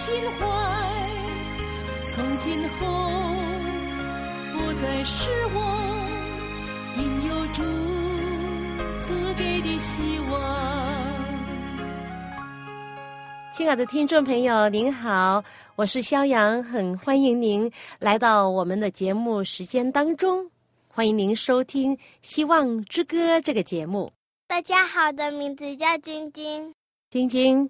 心怀，从今后不再失望，因有主赐给的希望。亲爱的听众朋友，您好，我是肖阳，很欢迎您来到我们的节目时间当中，欢迎您收听《希望之歌》这个节目。大家好，我的名字叫晶晶。晶晶，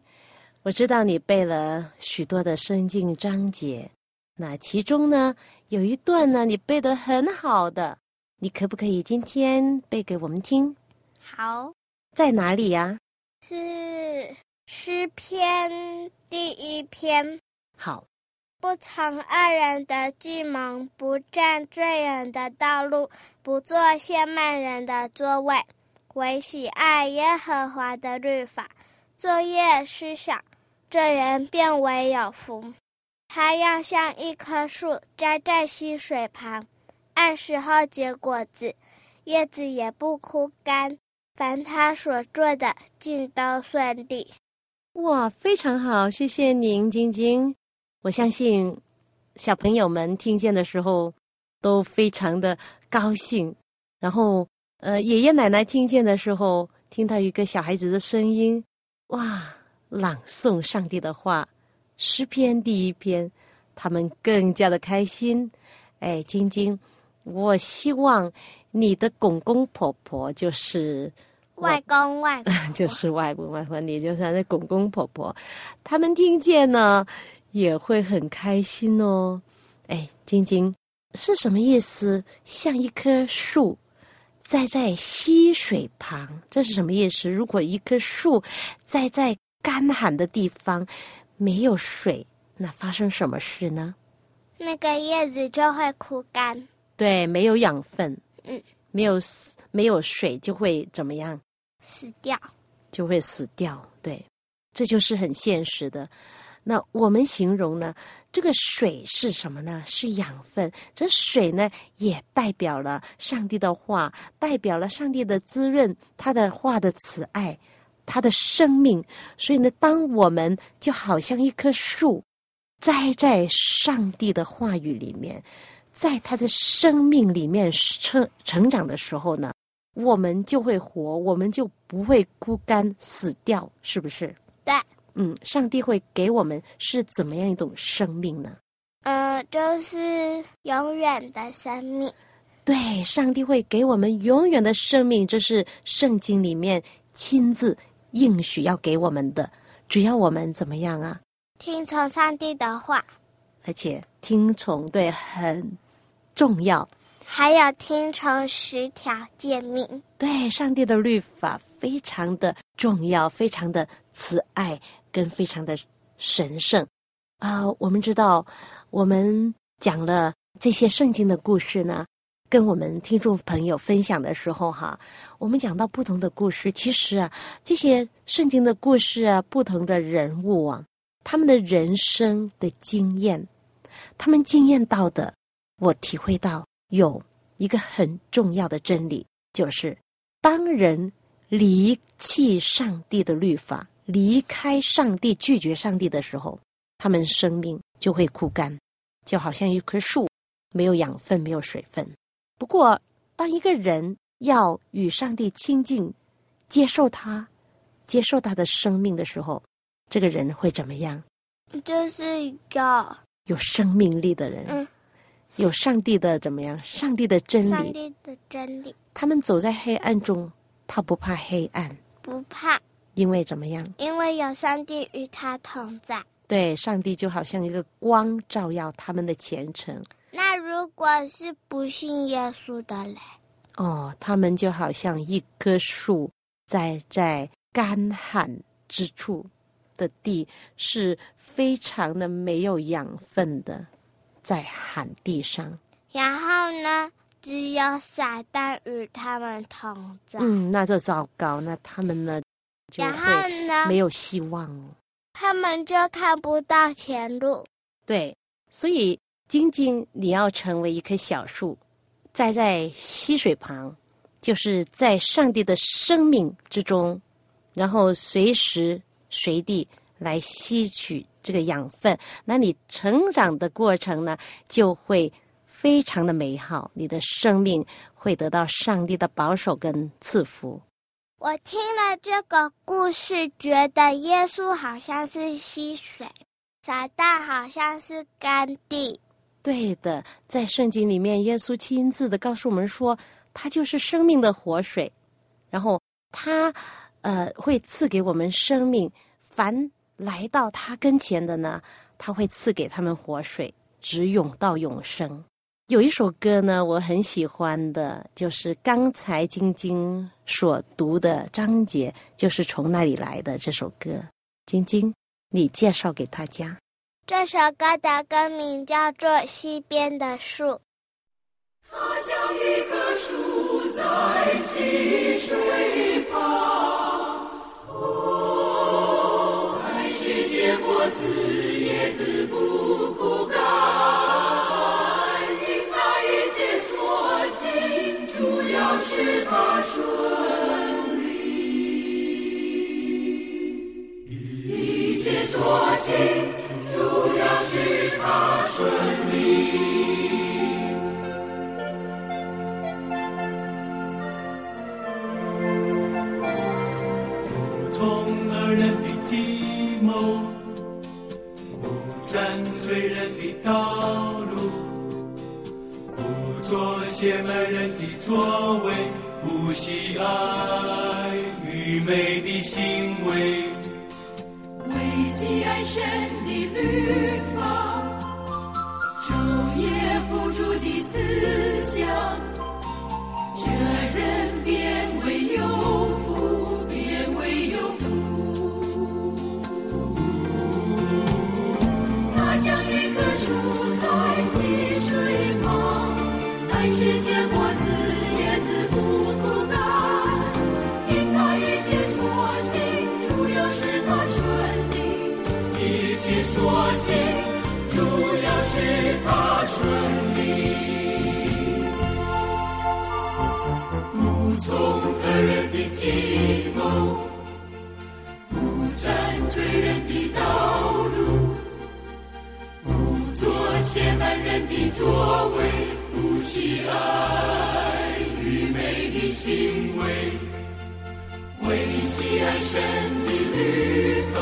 我知道你背了许多的圣经章节，那其中呢有一段呢你背得很好的，你可不可以今天背给我们听？好，在哪里呀？是诗篇第一篇。好，不藏恶人的计谋，不占罪人的道路，不做亵慢人的座位，唯喜爱耶和华的律法。作业思想，这人便为有福。他要像一棵树栽在溪水旁，按时候结果子，叶子也不枯干。凡他所做的，尽都顺利。哇，非常好，谢谢您，晶晶。我相信小朋友们听见的时候都非常的高兴。然后，呃，爷爷奶奶听见的时候，听到一个小孩子的声音。哇，朗诵上帝的话，诗篇第一篇，他们更加的开心。哎，晶晶，我希望你的公公婆婆 就是外公外婆，就是外公外婆，你就是那公公婆婆，他们听见呢也会很开心哦。哎，晶晶是什么意思？像一棵树。栽在溪水旁，这是什么意思？如果一棵树栽在干旱的地方，没有水，那发生什么事呢？那个叶子就会枯干。对，没有养分，嗯，没有没有水就会怎么样？死掉，就会死掉。对，这就是很现实的。那我们形容呢？这个水是什么呢？是养分。这水呢，也代表了上帝的话，代表了上帝的滋润，他的话的慈爱，他的生命。所以呢，当我们就好像一棵树，栽在上帝的话语里面，在他的生命里面成成长的时候呢，我们就会活，我们就不会孤干死掉，是不是？对。嗯，上帝会给我们是怎么样一种生命呢？呃，就是永远的生命。对，上帝会给我们永远的生命，这是圣经里面亲自应许要给我们的。只要我们怎么样啊？听从上帝的话，而且听从对很重要。还有听从十条诫命，对上帝的律法非常的重要，非常的慈爱。跟非常的神圣啊！我们知道，我们讲了这些圣经的故事呢，跟我们听众朋友分享的时候，哈，我们讲到不同的故事，其实啊，这些圣经的故事啊，不同的人物啊，他们的人生的经验，他们经验到的，我体会到有一个很重要的真理，就是当人离弃上帝的律法。离开上帝、拒绝上帝的时候，他们生命就会枯干，就好像一棵树，没有养分、没有水分。不过，当一个人要与上帝亲近、接受他、接受他的生命的时候，这个人会怎么样？就是一个有生命力的人，嗯，有上帝的怎么样？上帝的真理，上帝的真理。他们走在黑暗中，怕不怕黑暗？不怕。因为怎么样？因为有上帝与他同在。对，上帝就好像一个光，照耀他们的前程。那如果是不信耶稣的嘞？哦，他们就好像一棵树栽在干旱之处的地是非常的没有养分的，在旱地上。然后呢，只有撒旦与他们同在。嗯，那就糟糕，那他们呢就然后会呢，没有希望了。他们就看不到前路。对，所以晶晶，你要成为一棵小树，栽在溪水旁，就是在上帝的生命之中，然后随时随地来吸取这个养分。那你成长的过程呢，就会非常的美好，你的生命会得到上帝的保守跟赐福。我听了这个故事，觉得耶稣好像是溪水，撒旦好像是干地。对的，在圣经里面，耶稣亲自的告诉我们说，他就是生命的活水，然后他呃会赐给我们生命，凡来到他跟前的呢，他会赐给他们活水，直涌到永生。有一首歌呢，我很喜欢的，就是刚才晶晶所读的章节，就是从那里来的这首歌。晶晶，你介绍给大家。这首歌的歌名叫做《溪边的树》。它像一棵树在溪水旁，哦，还是结果子也子不枯干，因那一切所行，主要是它顺利，一切所行，主要使它顺利。不从恶人的计谋，不占罪人的道路，不做邪门人的作为，不喜爱愚昧的行为。喜爱神的律法，昼夜不住的思想，这人变要是他顺利。不从恶人的计谋，不占罪人的道路，不做亵慢人的作为，不喜爱愚昧的行为，为喜爱神的律法，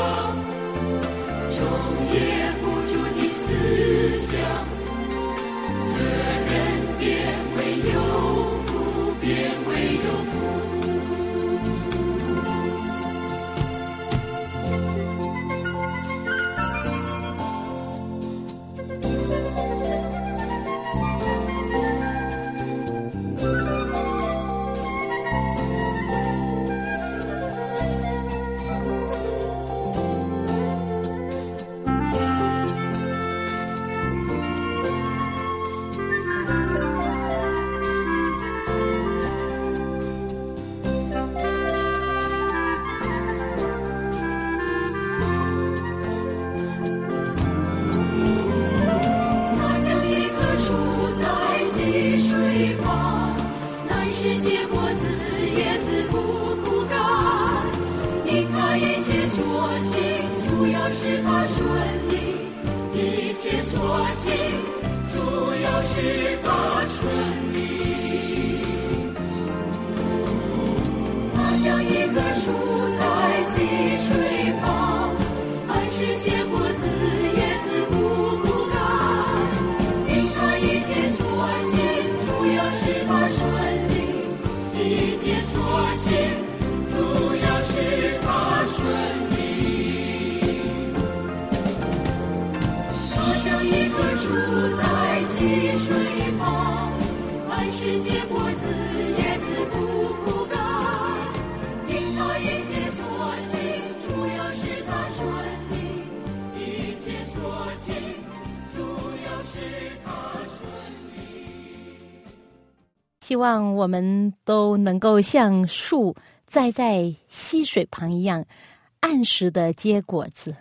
想，世界果子叶子不枯干，因他一切所行，主要是他顺利。一切所行，主要是他顺利。希望我们都能够像树栽在溪水旁一样，按时的结果子，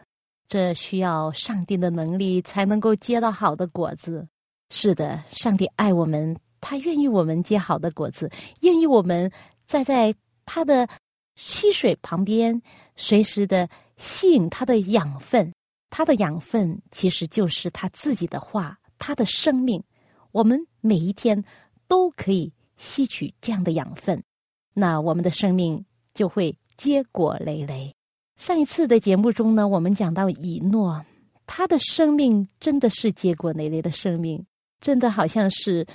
这需要上帝的能力才能够结到好的果子。是的，上帝爱我们。他愿意我们结好的果子，愿意我们栽在他的溪水旁边，随时的吸引他的养分。他的养分其实就是他自己的话，他的生命。我们每一天都可以吸取这样的养分，那我们的生命就会结果累累。上一次的节目中呢，我们讲到以诺，他的生命真的是结果累累的生命，真的好像是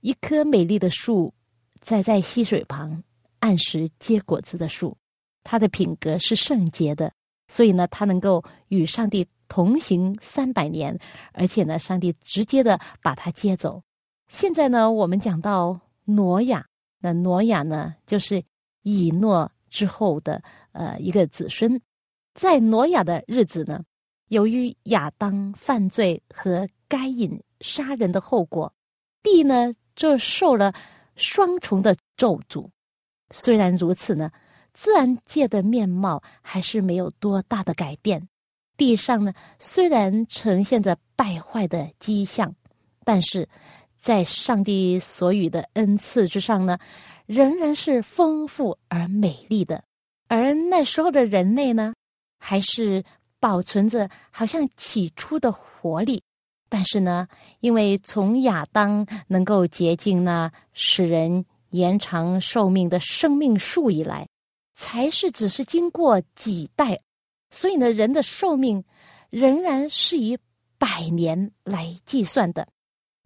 一棵美丽的树，栽在溪水旁，按时结果子的树。它的品格是圣洁的。所以呢，它能够与上帝同行三百年，而且呢，上帝直接的把它接走。现在呢，我们讲到挪亚，那挪亚呢，就是以诺之后的呃一个子孙。在挪亚的日子呢，由于亚当犯罪和该隐杀人的后果，地呢就受了双重的咒诅。虽然如此呢。自然界的面貌还是没有多大的改变，地上呢虽然呈现着败坏的迹象，但是在上帝所予的恩赐之上呢，仍然是丰富而美丽的。而那时候的人类呢，还是保存着好像起初的活力，但是呢，因为从亚当能够洁净呢使人延长寿命的生命树以来。才是只是经过几代，所以呢，人的寿命仍然是以百年来计算的。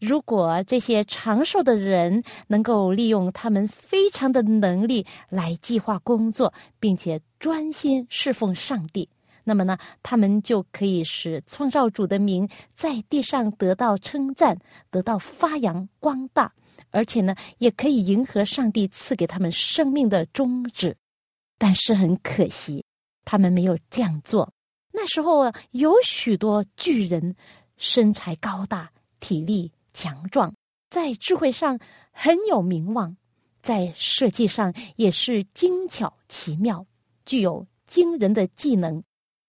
如果这些长寿的人能够利用他们非常的能力来计划工作，并且专心侍奉上帝，那么呢，他们就可以使创造主的名在地上得到称赞，得到发扬光大，而且呢，也可以迎合上帝赐给他们生命的宗旨。但是很可惜，他们没有这样做。那时候有许多巨人，身材高大，体力强壮，在智慧上很有名望，在设计上也是精巧奇妙，具有惊人的技能。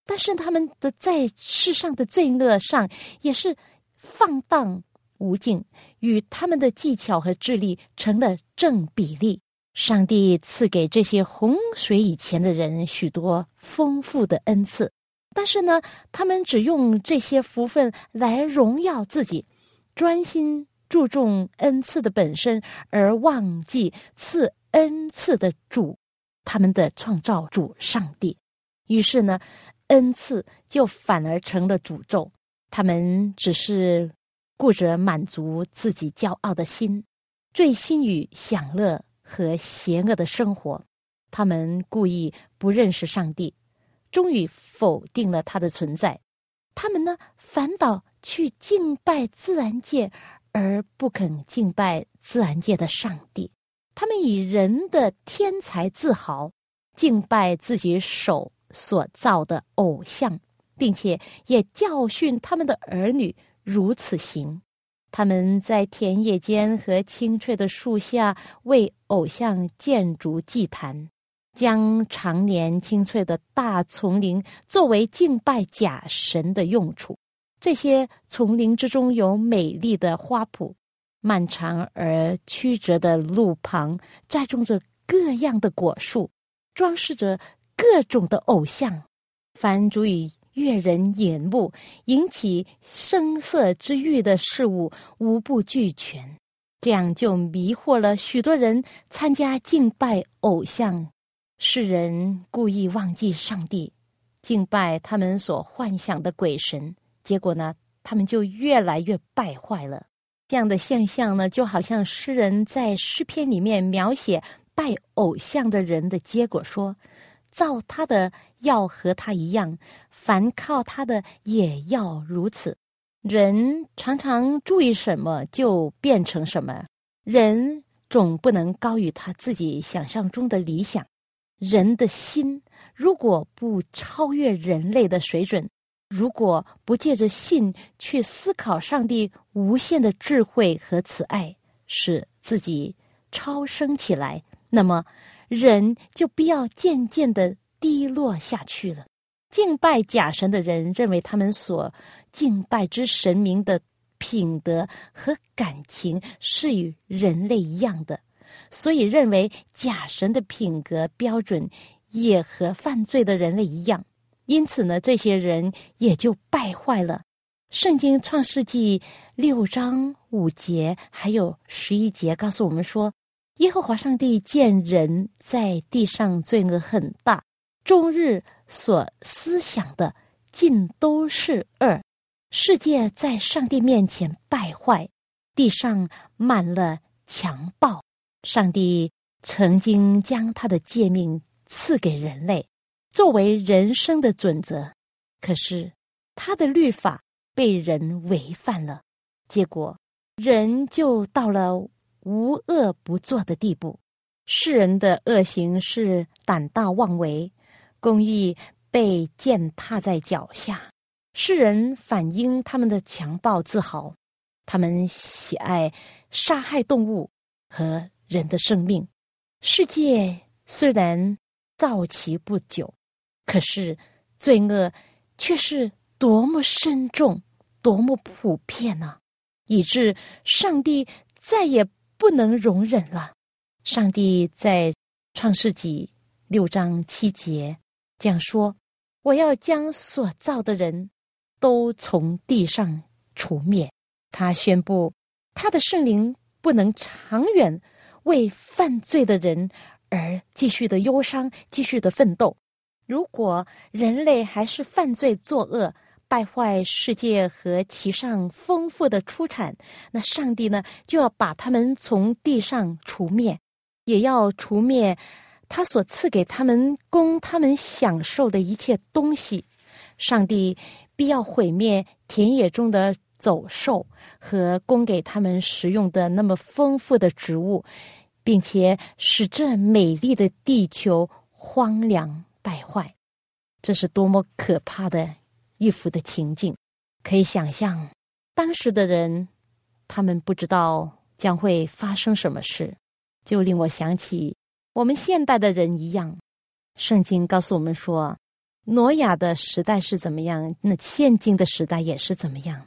但是他们的在世上的罪恶上也是放荡无尽，与他们的技巧和智力成了正比例。上帝赐给这些洪水以前的人许多丰富的恩赐，但是呢，他们只用这些福分来荣耀自己，专心注重恩赐的本身，而忘记赐恩赐的主，他们的创造主上帝。于是呢，恩赐就反而成了诅咒。他们只是顾着满足自己骄傲的心，醉心于享乐。和邪恶的生活，他们故意不认识上帝，终于否定了他的存在。他们呢，反倒去敬拜自然界，而不肯敬拜自然界的上帝。他们以人的天才自豪，敬拜自己手所造的偶像，并且也教训他们的儿女如此行。他们在田野间和青翠的树下为偶像建筑祭坛，将常年青翠的大丛林作为敬拜假神的用处。这些丛林之中有美丽的花圃，漫长而曲折的路旁栽种着各样的果树，装饰着各种的偶像，凡足以。悦人眼目、引起声色之欲的事物无不俱全，这样就迷惑了许多人参加敬拜偶像。世人故意忘记上帝，敬拜他们所幻想的鬼神，结果呢，他们就越来越败坏了。这样的现象呢，就好像诗人在诗篇里面描写拜偶像的人的结果说。造他的要和他一样，凡靠他的也要如此。人常常注意什么，就变成什么。人总不能高于他自己想象中的理想。人的心如果不超越人类的水准，如果不借着信去思考上帝无限的智慧和慈爱，使自己超升起来，那么人就必要渐渐的低落下去了。敬拜假神的人认为他们所敬拜之神明的品德和感情是与人类一样的，所以认为假神的品格标准也和犯罪的人类一样。因此呢，这些人也就败坏了。圣经创世纪六章五节还有十一节告诉我们说，耶和华上帝见人在地上罪恶很大，终日所思想的尽都是恶，世界在上帝面前败坏，地上满了强暴。上帝曾经将他的诫命赐给人类。作为人生的准则，可是他的律法被人违反了，结果人就到了无恶不作的地步。世人的恶行是胆大妄为，公义被践踏在脚下。世人反映他们的强暴自豪，他们喜爱杀害动物和人的生命。世界虽然造其不久。可是，罪恶却是多么深重、多么普遍呢？以致上帝再也不能容忍了。上帝在创世纪六章七节这样说：“我要将所造的人都从地上除灭。”他宣布，他的圣灵不能长远为犯罪的人而继续的忧伤、继续的奋斗。如果人类还是犯罪作恶，败坏世界和其上丰富的出产，那上帝呢就要把他们从地上除灭，也要除灭他所赐给他们供他们享受的一切东西。上帝必要毁灭田野中的走兽和供给他们食用的那么丰富的植物，并且使这美丽的地球荒凉。败坏，这是多么可怕的一幅的情景！可以想象，当时的人，他们不知道将会发生什么事，就令我想起我们现代的人一样。圣经告诉我们说，挪亚的时代是怎么样，那现今的时代也是怎么样。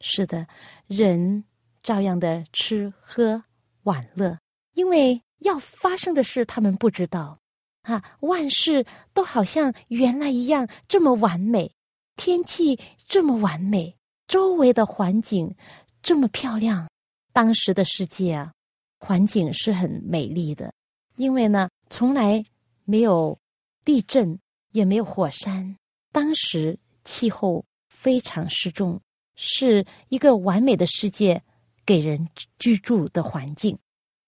是的，人照样的吃喝玩乐，因为要发生的事，他们不知道。啊，万事都好像原来一样这么完美，天气这么完美，周围的环境这么漂亮。当时的世界啊，环境是很美丽的，因为呢，从来没有地震，也没有火山。当时气候非常适中，是一个完美的世界给人居住的环境。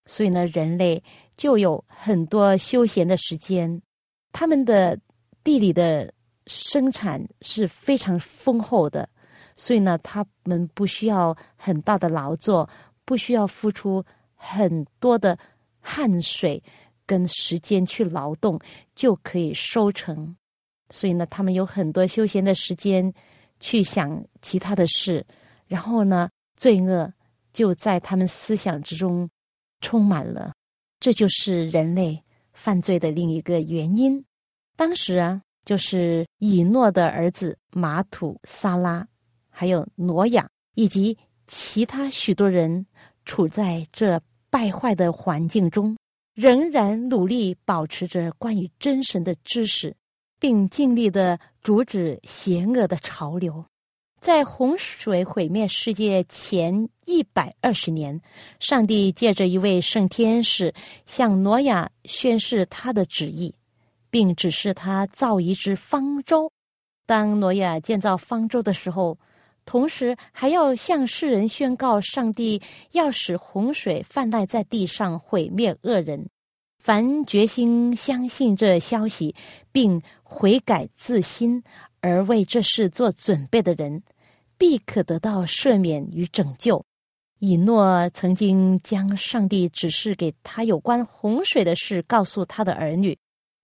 所以呢，人类。就有很多休闲的时间，他们的地里的生产是非常丰厚的，所以呢，他们不需要很大的劳作，不需要付出很多的汗水跟时间去劳动，就可以收成。所以呢，他们有很多休闲的时间去想其他的事，然后呢，罪恶就在他们思想之中充满了。这就是人类犯罪的另一个原因。当时啊，就是以诺的儿子马土萨拉，还有挪亚以及其他许多人，处在这败坏的环境中，仍然努力保持着关于真神的知识，并尽力的阻止邪恶的潮流。在洪水毁灭世界前一百二十年，上帝借着一位圣天使向挪亚宣示他的旨意，并指示他造一只方舟。当挪亚建造方舟的时候，同时还要向世人宣告：上帝要使洪水泛滥在地上，毁灭恶人。凡决心相信这消息，并悔改自新。而为这事做准备的人，必可得到赦免与拯救。以诺曾经将上帝指示给他有关洪水的事告诉他的儿女。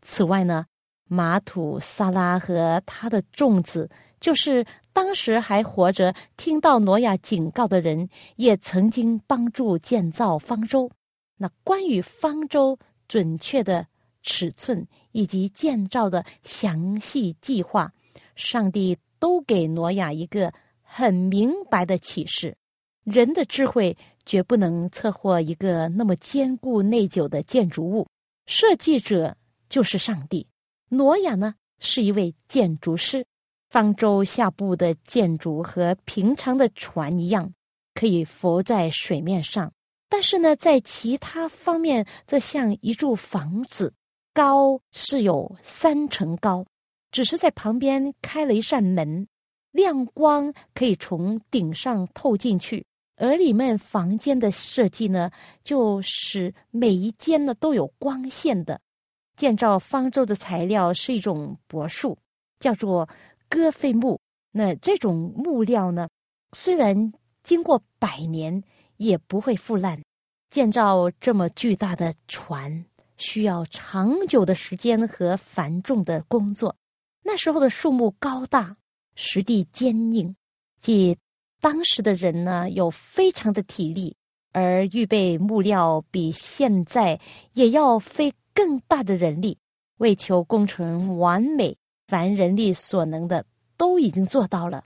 此外呢，马土萨拉和他的众子，就是当时还活着、听到挪亚警告的人，也曾经帮助建造方舟。那关于方舟准确的尺寸以及建造的详细计划，上帝都给挪亚一个很明白的启示：人的智慧绝不能测获一个那么坚固内久的建筑物。设计者就是上帝，挪亚呢是一位建筑师。方舟下部的建筑和平常的船一样，可以浮在水面上。但是呢，在其他方面，则像一座房子，高是有三层高，只是在旁边开了一扇门，亮光可以从顶上透进去。而里面房间的设计呢，就使每一间呢都有光线的。建造方舟的材料是一种柏树，叫做。戈废木，那这种木料呢，虽然经过百年也不会腐烂。建造这么巨大的船，需要长久的时间和繁重的工作。那时候的树木高大，实地坚硬，即当时的人呢有非常的体力，而预备木料比现在也要费更大的人力，为求工程完美。凡人力所能的都已经做到了，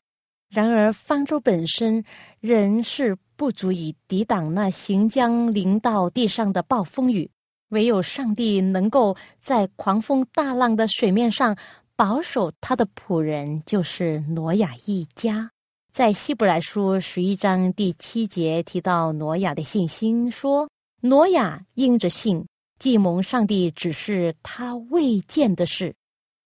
然而方舟本身仍是不足以抵挡那行将临到地上的暴风雨。唯有上帝能够在狂风大浪的水面上保守他的仆人，就是挪亚一家。在希伯来书十一章第七节提到挪亚的信心，说：“挪亚因着信，既蒙上帝指示他未见的事。”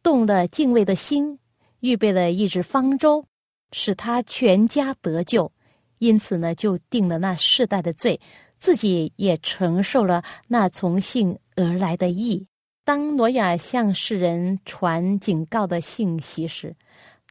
动了敬畏的心，预备了一只方舟，使他全家得救。因此呢，就定了那世代的罪，自己也承受了那从信而来的义。当挪亚向世人传警告的信息时，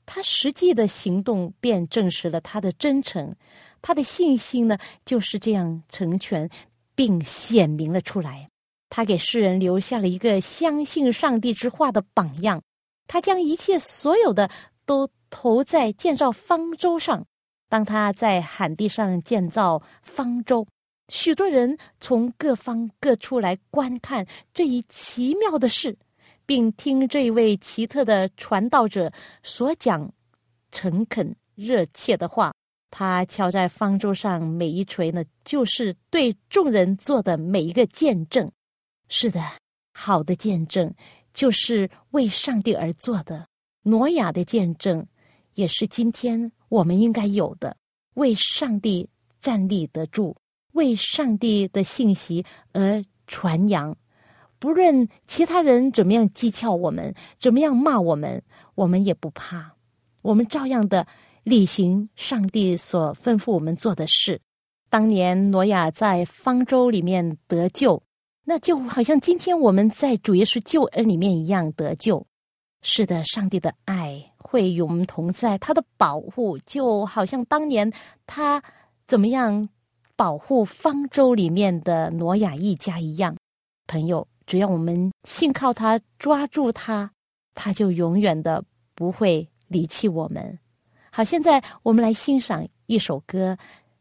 他实际的行动便证实了他的真诚。他的信心呢，就是这样成全并显明了出来。他给世人留下了一个相信上帝之话的榜样。他将一切所有的都投在建造方舟上。当他在海地上建造方舟，许多人从各方各处来观看这一奇妙的事，并听这位奇特的传道者所讲诚恳热切的话。他敲在方舟上每一锤呢，就是对众人做的每一个见证。是的，好的见证。就是为上帝而做的，挪亚的见证，也是今天我们应该有的。为上帝站立得住，为上帝的信息而传扬。不论其他人怎么样讥诮我们，怎么样骂我们，我们也不怕。我们照样的履行上帝所吩咐我们做的事。当年挪亚在方舟里面得救。那就好像今天我们在主耶稣救恩里面一样得救。是的，上帝的爱会与我们同在，他的保护就好像当年他怎么样保护方舟里面的挪亚一家一样。朋友，只要我们信靠他，抓住他，他就永远的不会离弃我们。好，现在我们来欣赏一首歌，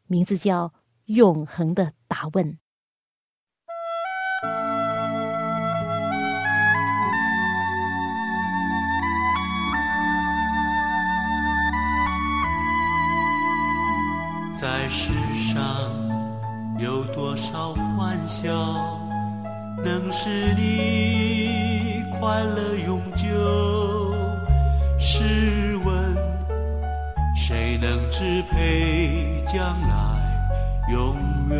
名字叫《永恒的答问》。世上有多少欢笑，能使你快乐永久？试问谁能支配将来？永远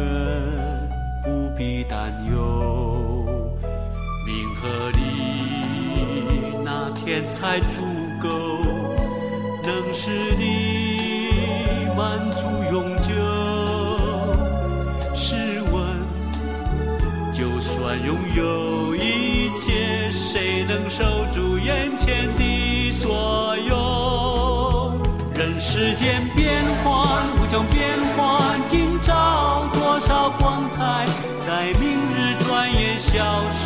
不必担忧。名和利那天才足够，能使你拥有一切，谁能守住眼前的所有？任世间变幻，无穷变幻，今朝多少光彩，在明日转眼消失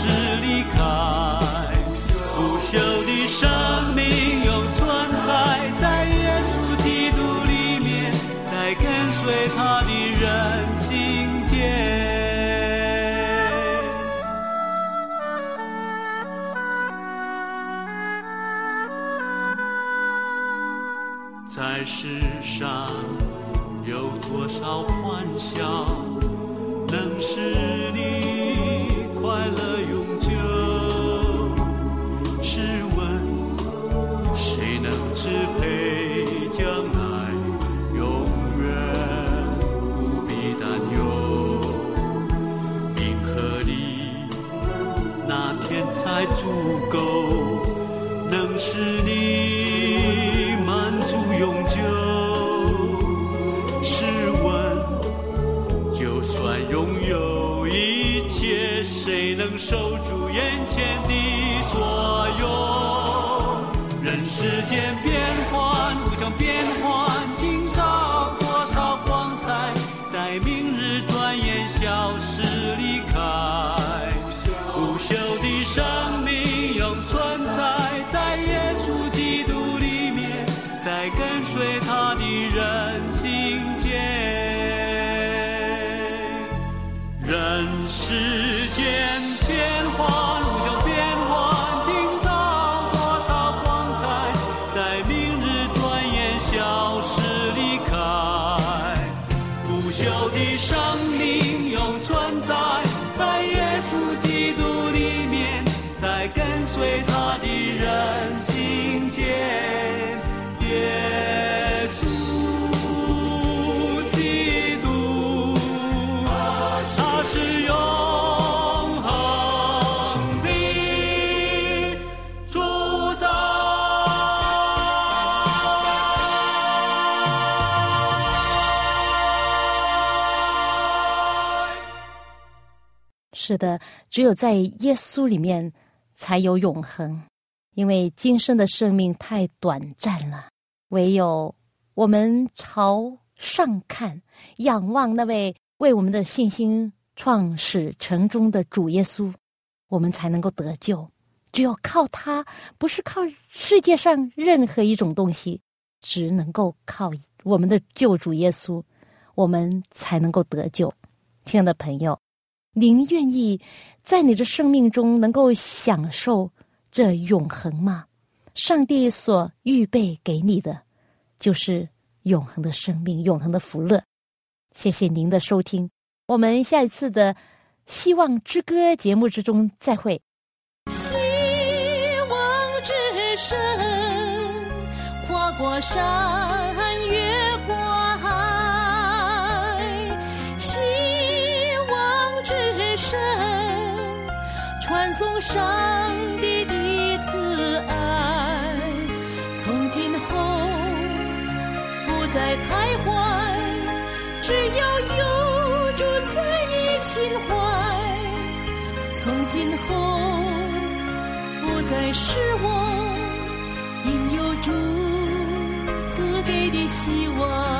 在世上有多少欢笑，能使你是的，只有在耶稣里面才有永恒，因为今生的生命太短暂了。唯有我们朝上看，仰望那位为我们的信心创始成终的主耶稣，我们才能够得救。只有靠他，不是靠世界上任何一种东西，只能够靠我们的救主耶稣，我们才能够得救。亲爱的朋友。您愿意在你的生命中能够享受这永恒吗？上帝所预备给你的，就是永恒的生命、永恒的福乐。谢谢您的收听，我们下一次的《希望之歌》节目之中再会。希望之声，跨过山，上帝的慈爱。从今后不再徘徊，只要有主在你心怀。从今后不再失望，因有主赐给的希望。